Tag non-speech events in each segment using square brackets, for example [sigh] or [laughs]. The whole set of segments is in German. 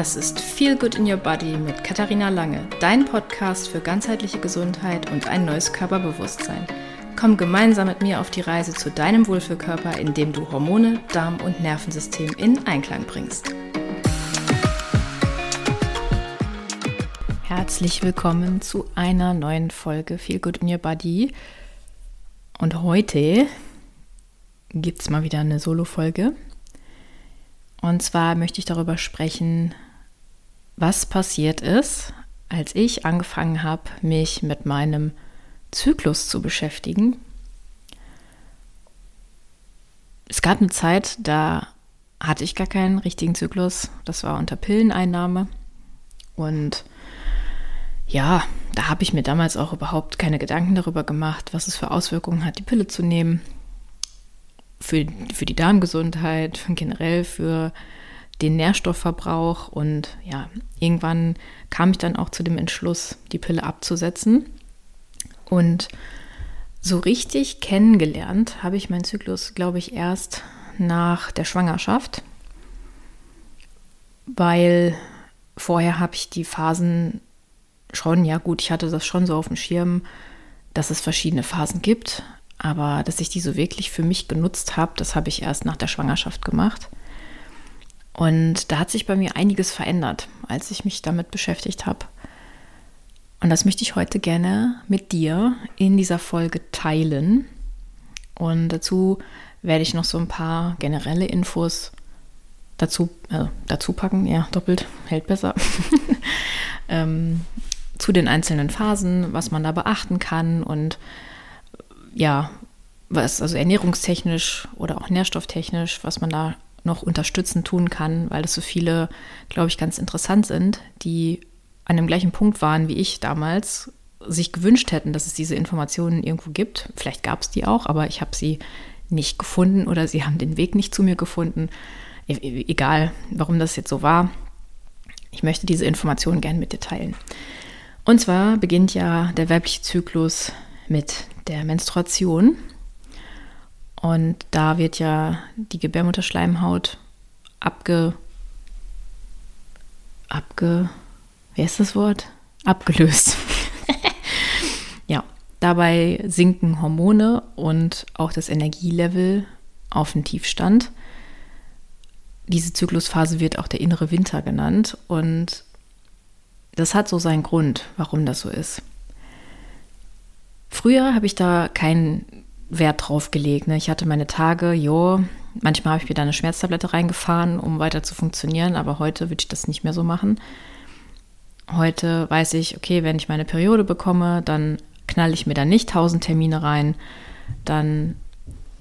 Das ist Feel Good in Your Body mit Katharina Lange, dein Podcast für ganzheitliche Gesundheit und ein neues Körperbewusstsein. Komm gemeinsam mit mir auf die Reise zu deinem Wohlfühlkörper, indem du Hormone, Darm und Nervensystem in Einklang bringst. Herzlich willkommen zu einer neuen Folge Feel Good in Your Body. Und heute gibt es mal wieder eine Solo-Folge. Und zwar möchte ich darüber sprechen, was passiert ist, als ich angefangen habe, mich mit meinem Zyklus zu beschäftigen. Es gab eine Zeit, da hatte ich gar keinen richtigen Zyklus. Das war unter Pilleneinnahme. Und ja, da habe ich mir damals auch überhaupt keine Gedanken darüber gemacht, was es für Auswirkungen hat, die Pille zu nehmen. Für, für die Darmgesundheit, generell für den Nährstoffverbrauch und ja, irgendwann kam ich dann auch zu dem Entschluss, die Pille abzusetzen. Und so richtig kennengelernt habe ich meinen Zyklus, glaube ich, erst nach der Schwangerschaft, weil vorher habe ich die Phasen schon, ja gut, ich hatte das schon so auf dem Schirm, dass es verschiedene Phasen gibt, aber dass ich die so wirklich für mich genutzt habe, das habe ich erst nach der Schwangerschaft gemacht. Und da hat sich bei mir einiges verändert, als ich mich damit beschäftigt habe. Und das möchte ich heute gerne mit dir in dieser Folge teilen. Und dazu werde ich noch so ein paar generelle Infos dazu, äh, dazu packen. Ja, doppelt hält besser. [laughs] ähm, zu den einzelnen Phasen, was man da beachten kann und ja, was also ernährungstechnisch oder auch nährstofftechnisch, was man da noch unterstützend tun kann, weil das so viele, glaube ich, ganz interessant sind, die an dem gleichen Punkt waren wie ich damals, sich gewünscht hätten, dass es diese Informationen irgendwo gibt. Vielleicht gab es die auch, aber ich habe sie nicht gefunden oder sie haben den Weg nicht zu mir gefunden. E, e egal, warum das jetzt so war. Ich möchte diese Informationen gerne mit dir teilen. Und zwar beginnt ja der weibliche Zyklus mit der Menstruation. Und da wird ja die Gebärmutterschleimhaut abge. abge. Wer ist das Wort? Abgelöst. [laughs] ja, dabei sinken Hormone und auch das Energielevel auf den Tiefstand. Diese Zyklusphase wird auch der innere Winter genannt und das hat so seinen Grund, warum das so ist. Früher habe ich da keinen Wert drauf gelegt. Ne? Ich hatte meine Tage, jo, manchmal habe ich mir da eine Schmerztablette reingefahren, um weiter zu funktionieren, aber heute würde ich das nicht mehr so machen. Heute weiß ich, okay, wenn ich meine Periode bekomme, dann knalle ich mir da nicht tausend Termine rein, dann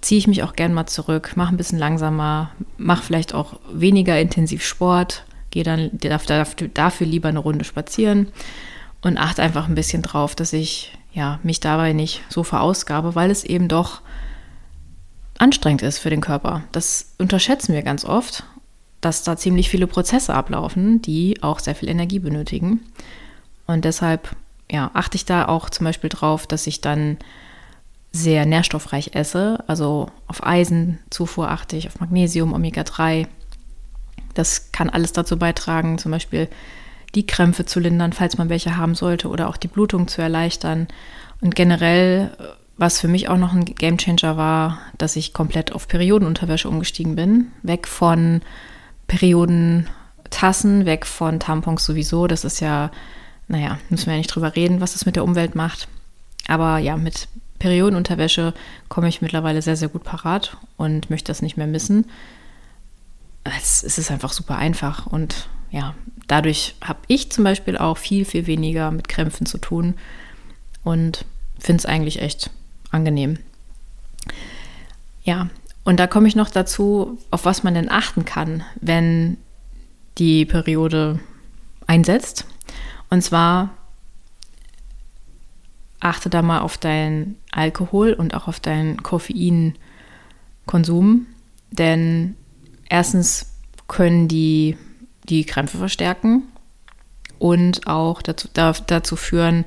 ziehe ich mich auch gern mal zurück, mache ein bisschen langsamer, mache vielleicht auch weniger intensiv Sport, gehe dann dafür, dafür lieber eine Runde spazieren und achte einfach ein bisschen drauf, dass ich ja, mich dabei nicht so verausgabe, weil es eben doch anstrengend ist für den Körper. Das unterschätzen wir ganz oft, dass da ziemlich viele Prozesse ablaufen, die auch sehr viel Energie benötigen. Und deshalb ja, achte ich da auch zum Beispiel drauf, dass ich dann sehr nährstoffreich esse. Also auf Eisenzufuhr achte ich, auf Magnesium, Omega-3, das kann alles dazu beitragen, zum Beispiel die Krämpfe zu lindern, falls man welche haben sollte, oder auch die Blutung zu erleichtern. Und generell, was für mich auch noch ein Gamechanger war, dass ich komplett auf Periodenunterwäsche umgestiegen bin. Weg von Periodentassen, weg von Tampons sowieso. Das ist ja, naja, müssen wir ja nicht drüber reden, was das mit der Umwelt macht. Aber ja, mit Periodenunterwäsche komme ich mittlerweile sehr, sehr gut parat und möchte das nicht mehr missen es, es ist einfach super einfach und ja, dadurch habe ich zum Beispiel auch viel, viel weniger mit Krämpfen zu tun und finde es eigentlich echt angenehm. Ja, und da komme ich noch dazu, auf was man denn achten kann, wenn die Periode einsetzt. Und zwar achte da mal auf deinen Alkohol und auch auf deinen Koffeinkonsum, denn Erstens können die die Krämpfe verstärken und auch dazu, dazu führen,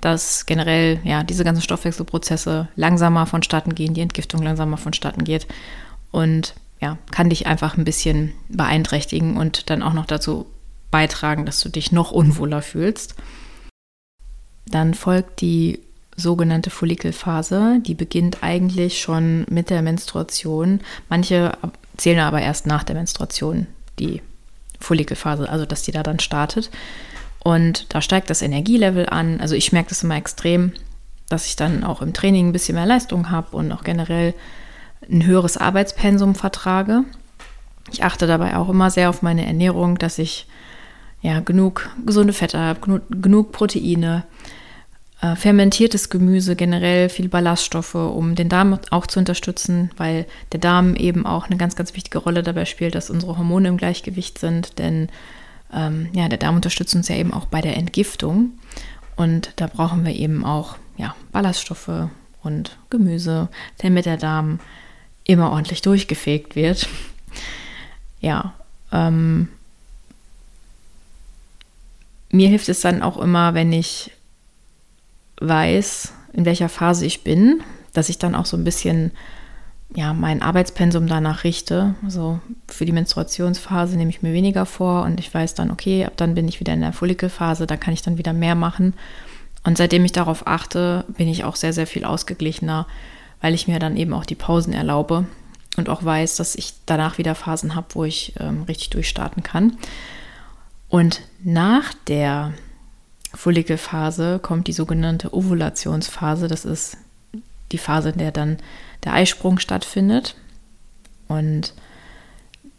dass generell ja diese ganzen Stoffwechselprozesse langsamer vonstatten gehen, die Entgiftung langsamer vonstatten geht und ja, kann dich einfach ein bisschen beeinträchtigen und dann auch noch dazu beitragen, dass du dich noch unwohler fühlst. Dann folgt die sogenannte Follikelphase. Die beginnt eigentlich schon mit der Menstruation. Manche zählen aber erst nach der Menstruation die Follikelphase, also dass die da dann startet. Und da steigt das Energielevel an. Also ich merke das immer extrem, dass ich dann auch im Training ein bisschen mehr Leistung habe und auch generell ein höheres Arbeitspensum vertrage. Ich achte dabei auch immer sehr auf meine Ernährung, dass ich ja genug gesunde Fette habe, genug, genug Proteine, äh, fermentiertes Gemüse, generell viel Ballaststoffe, um den Darm auch zu unterstützen, weil der Darm eben auch eine ganz, ganz wichtige Rolle dabei spielt, dass unsere Hormone im Gleichgewicht sind, denn ähm, ja, der Darm unterstützt uns ja eben auch bei der Entgiftung und da brauchen wir eben auch ja, Ballaststoffe und Gemüse, damit der Darm immer ordentlich durchgefegt wird. [laughs] Ja, ähm, mir hilft es dann auch immer, wenn ich weiß, in welcher Phase ich bin, dass ich dann auch so ein bisschen ja, mein Arbeitspensum danach richte. Also für die Menstruationsphase nehme ich mir weniger vor und ich weiß dann, okay, ab dann bin ich wieder in der Follikelphase, da kann ich dann wieder mehr machen. Und seitdem ich darauf achte, bin ich auch sehr, sehr viel ausgeglichener, weil ich mir dann eben auch die Pausen erlaube und auch weiß, dass ich danach wieder Phasen habe, wo ich ähm, richtig durchstarten kann. Und nach der Follikelphase kommt die sogenannte Ovulationsphase. Das ist die Phase, in der dann der Eisprung stattfindet. Und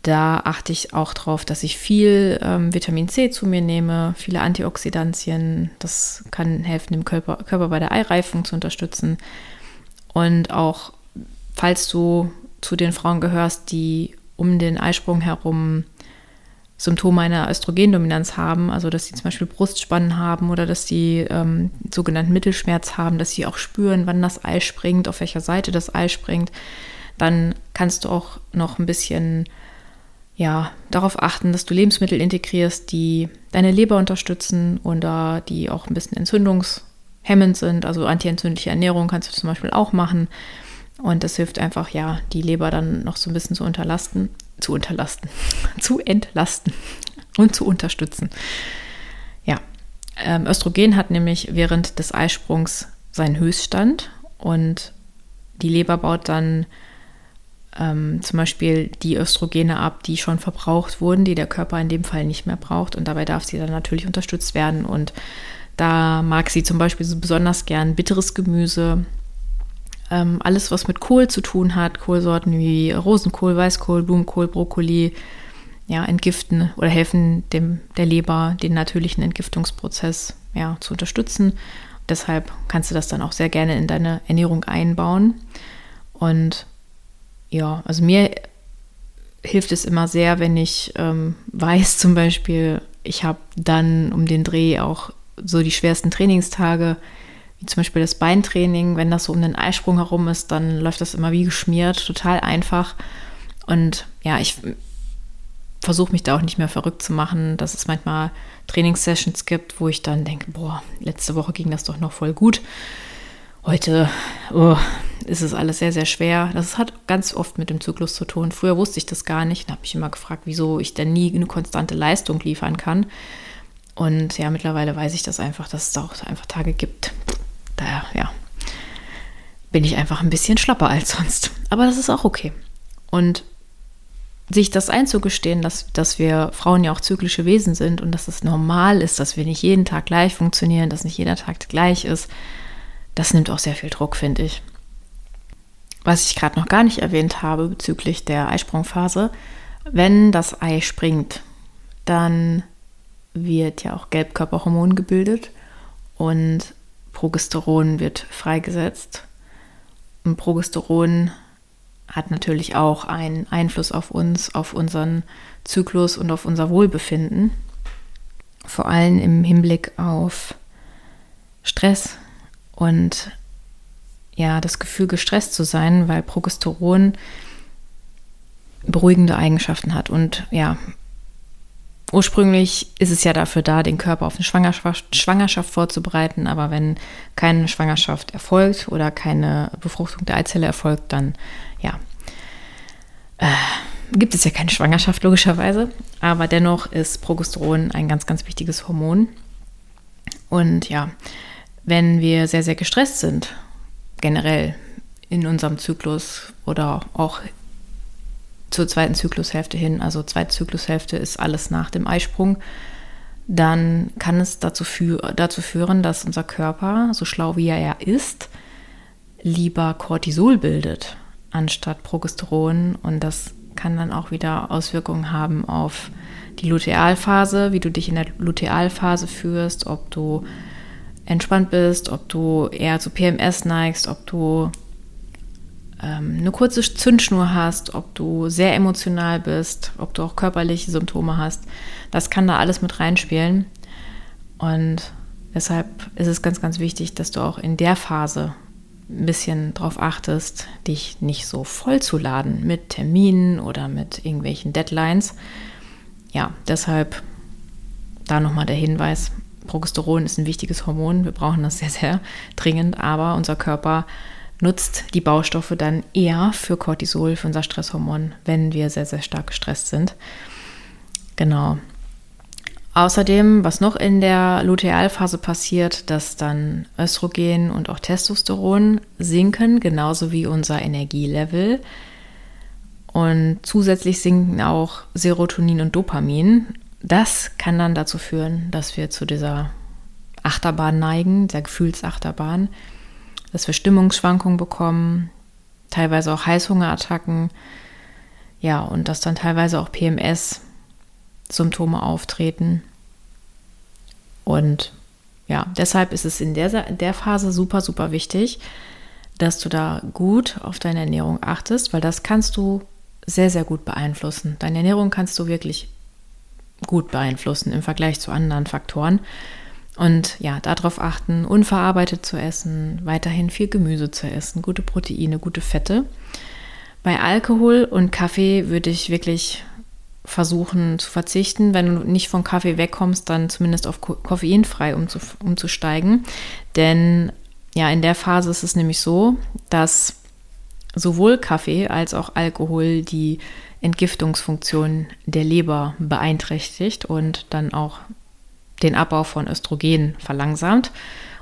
da achte ich auch darauf, dass ich viel ähm, Vitamin C zu mir nehme, viele Antioxidantien. Das kann helfen, dem Körper, Körper bei der Eireifung zu unterstützen. Und auch, falls du zu den Frauen gehörst, die um den Eisprung herum Symptome einer Östrogendominanz haben, also dass sie zum Beispiel Brustspannen haben oder dass sie ähm, sogenannten Mittelschmerz haben, dass sie auch spüren, wann das Ei springt, auf welcher Seite das Ei springt, dann kannst du auch noch ein bisschen ja, darauf achten, dass du Lebensmittel integrierst, die deine Leber unterstützen oder die auch ein bisschen entzündungshemmend sind. Also antientzündliche Ernährung kannst du zum Beispiel auch machen. Und das hilft einfach, ja, die Leber dann noch so ein bisschen zu unterlasten zu unterlasten, [laughs] zu entlasten [laughs] und zu unterstützen. Ja, ähm, Östrogen hat nämlich während des Eisprungs seinen Höchststand und die Leber baut dann ähm, zum Beispiel die Östrogene ab, die schon verbraucht wurden, die der Körper in dem Fall nicht mehr braucht. Und dabei darf sie dann natürlich unterstützt werden. Und da mag sie zum Beispiel so besonders gern bitteres Gemüse, ähm, alles, was mit Kohl zu tun hat, Kohlsorten wie Rosenkohl, Weißkohl, Blumenkohl, Brokkoli, ja, entgiften oder helfen dem, der Leber, den natürlichen Entgiftungsprozess ja, zu unterstützen. Deshalb kannst du das dann auch sehr gerne in deine Ernährung einbauen. Und ja, also mir hilft es immer sehr, wenn ich ähm, weiß, zum Beispiel, ich habe dann um den Dreh auch so die schwersten Trainingstage wie zum Beispiel das Beintraining, wenn das so um den Eisprung herum ist, dann läuft das immer wie geschmiert, total einfach. Und ja, ich versuche mich da auch nicht mehr verrückt zu machen, dass es manchmal Trainingssessions gibt, wo ich dann denke, boah, letzte Woche ging das doch noch voll gut. Heute oh, ist es alles sehr, sehr schwer. Das hat ganz oft mit dem Zyklus zu tun. Früher wusste ich das gar nicht. Da habe ich immer gefragt, wieso ich denn nie eine konstante Leistung liefern kann. Und ja, mittlerweile weiß ich das einfach, dass es da auch einfach Tage gibt, da ja, bin ich einfach ein bisschen schlapper als sonst. Aber das ist auch okay. Und sich das einzugestehen, dass, dass wir Frauen ja auch zyklische Wesen sind und dass es normal ist, dass wir nicht jeden Tag gleich funktionieren, dass nicht jeder Tag gleich ist, das nimmt auch sehr viel Druck, finde ich. Was ich gerade noch gar nicht erwähnt habe bezüglich der Eisprungphase, wenn das Ei springt, dann wird ja auch Gelbkörperhormon gebildet und Progesteron wird freigesetzt. Und Progesteron hat natürlich auch einen Einfluss auf uns, auf unseren Zyklus und auf unser Wohlbefinden. Vor allem im Hinblick auf Stress und ja, das Gefühl, gestresst zu sein, weil Progesteron beruhigende Eigenschaften hat und ja, Ursprünglich ist es ja dafür da, den Körper auf eine Schwangerschaft, Schwangerschaft, vorzubereiten, aber wenn keine Schwangerschaft erfolgt oder keine Befruchtung der Eizelle erfolgt, dann ja, gibt es ja keine Schwangerschaft logischerweise, aber dennoch ist Progesteron ein ganz, ganz wichtiges Hormon. Und ja, wenn wir sehr, sehr gestresst sind, generell in unserem Zyklus oder auch zur zweiten Zyklushälfte hin, also zweite Zyklushälfte ist alles nach dem Eisprung, dann kann es dazu, für, dazu führen, dass unser Körper, so schlau wie er ist, lieber Cortisol bildet anstatt Progesteron. Und das kann dann auch wieder Auswirkungen haben auf die Lutealphase, wie du dich in der Lutealphase führst, ob du entspannt bist, ob du eher zu PMS neigst, ob du ähm, eine kurze Zündschnur hast, ob du sehr emotional bist, ob du auch körperliche Symptome hast. Das kann da alles mit reinspielen. Und deshalb ist es ganz, ganz wichtig, dass du auch in der Phase ein bisschen darauf achtest, dich nicht so voll zu laden mit Terminen oder mit irgendwelchen Deadlines. Ja, deshalb da nochmal der Hinweis, Progesteron ist ein wichtiges Hormon, wir brauchen das sehr, sehr dringend, aber unser Körper nutzt die Baustoffe dann eher für Cortisol, für unser Stresshormon, wenn wir sehr, sehr stark gestresst sind. Genau. Außerdem, was noch in der Lutealphase passiert, dass dann Östrogen und auch Testosteron sinken, genauso wie unser Energielevel. Und zusätzlich sinken auch Serotonin und Dopamin. Das kann dann dazu führen, dass wir zu dieser Achterbahn neigen, der Gefühlsachterbahn, dass wir Stimmungsschwankungen bekommen, teilweise auch Heißhungerattacken, ja, und dass dann teilweise auch PMS Symptome auftreten. Und ja, deshalb ist es in der, in der Phase super, super wichtig, dass du da gut auf deine Ernährung achtest, weil das kannst du sehr, sehr gut beeinflussen. Deine Ernährung kannst du wirklich gut beeinflussen im Vergleich zu anderen Faktoren. Und ja, darauf achten, unverarbeitet zu essen, weiterhin viel Gemüse zu essen, gute Proteine, gute Fette. Bei Alkohol und Kaffee würde ich wirklich versuchen zu verzichten. Wenn du nicht von Kaffee wegkommst, dann zumindest auf koffeinfrei umzu, umzusteigen. Denn ja, in der Phase ist es nämlich so, dass sowohl Kaffee als auch Alkohol die Entgiftungsfunktion der Leber beeinträchtigt und dann auch den Abbau von Östrogen verlangsamt.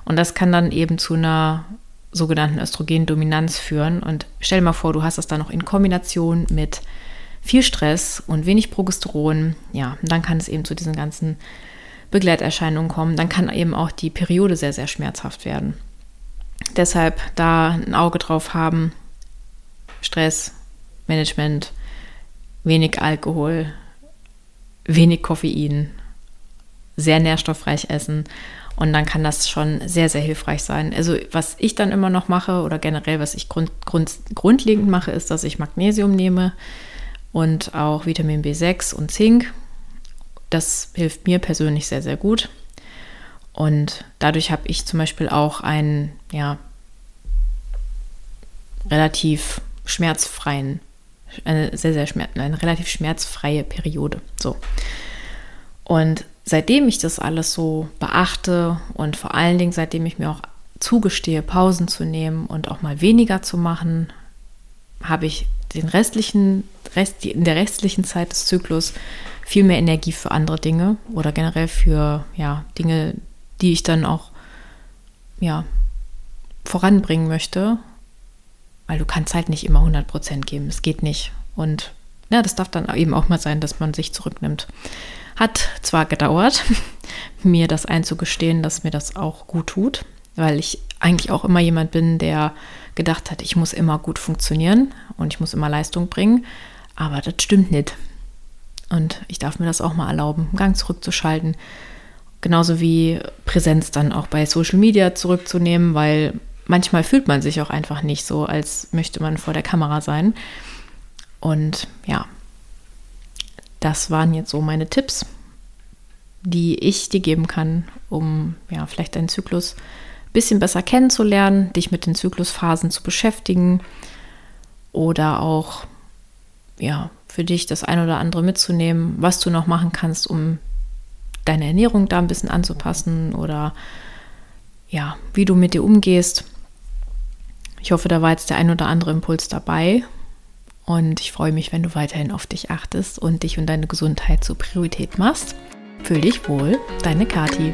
Und das kann dann eben zu einer sogenannten Östrogendominanz führen. Und stell dir mal vor, du hast das dann noch in Kombination mit viel Stress und wenig Progesteron, ja, dann kann es eben zu diesen ganzen Begleiterscheinungen kommen. Dann kann eben auch die Periode sehr, sehr schmerzhaft werden. Deshalb da ein Auge drauf haben. Stress, Management, wenig Alkohol, wenig Koffein, sehr nährstoffreich essen und dann kann das schon sehr, sehr hilfreich sein. Also was ich dann immer noch mache oder generell, was ich grund, grund, grundlegend mache, ist, dass ich Magnesium nehme und auch Vitamin B6 und Zink. Das hilft mir persönlich sehr, sehr gut. Und dadurch habe ich zum Beispiel auch einen, ja, relativ schmerzfreien, eine sehr, sehr schmerz, eine relativ schmerzfreie Periode. So. Und seitdem ich das alles so beachte und vor allen Dingen seitdem ich mir auch zugestehe, Pausen zu nehmen und auch mal weniger zu machen, habe ich den restlichen, Rest, in der restlichen Zeit des Zyklus viel mehr Energie für andere Dinge oder generell für ja, Dinge, die ich dann auch ja, voranbringen möchte. Weil du kannst halt nicht immer 100% geben. Es geht nicht. Und ja, das darf dann eben auch mal sein, dass man sich zurücknimmt. Hat zwar gedauert, [laughs] mir das einzugestehen, dass mir das auch gut tut, weil ich eigentlich auch immer jemand bin, der gedacht hat, ich muss immer gut funktionieren und ich muss immer Leistung bringen. Aber das stimmt nicht. Und ich darf mir das auch mal erlauben, einen Gang zurückzuschalten. Genauso wie Präsenz dann auch bei Social Media zurückzunehmen, weil manchmal fühlt man sich auch einfach nicht so, als möchte man vor der Kamera sein. Und ja, das waren jetzt so meine Tipps, die ich dir geben kann, um ja vielleicht deinen Zyklus ein bisschen besser kennenzulernen, dich mit den Zyklusphasen zu beschäftigen oder auch ja, für dich das ein oder andere mitzunehmen, was du noch machen kannst, um deine Ernährung da ein bisschen anzupassen oder ja, wie du mit dir umgehst. Ich hoffe, da war jetzt der ein oder andere Impuls dabei. Und ich freue mich, wenn du weiterhin auf dich achtest und dich und deine Gesundheit zur Priorität machst. Fühl dich wohl, deine Kati.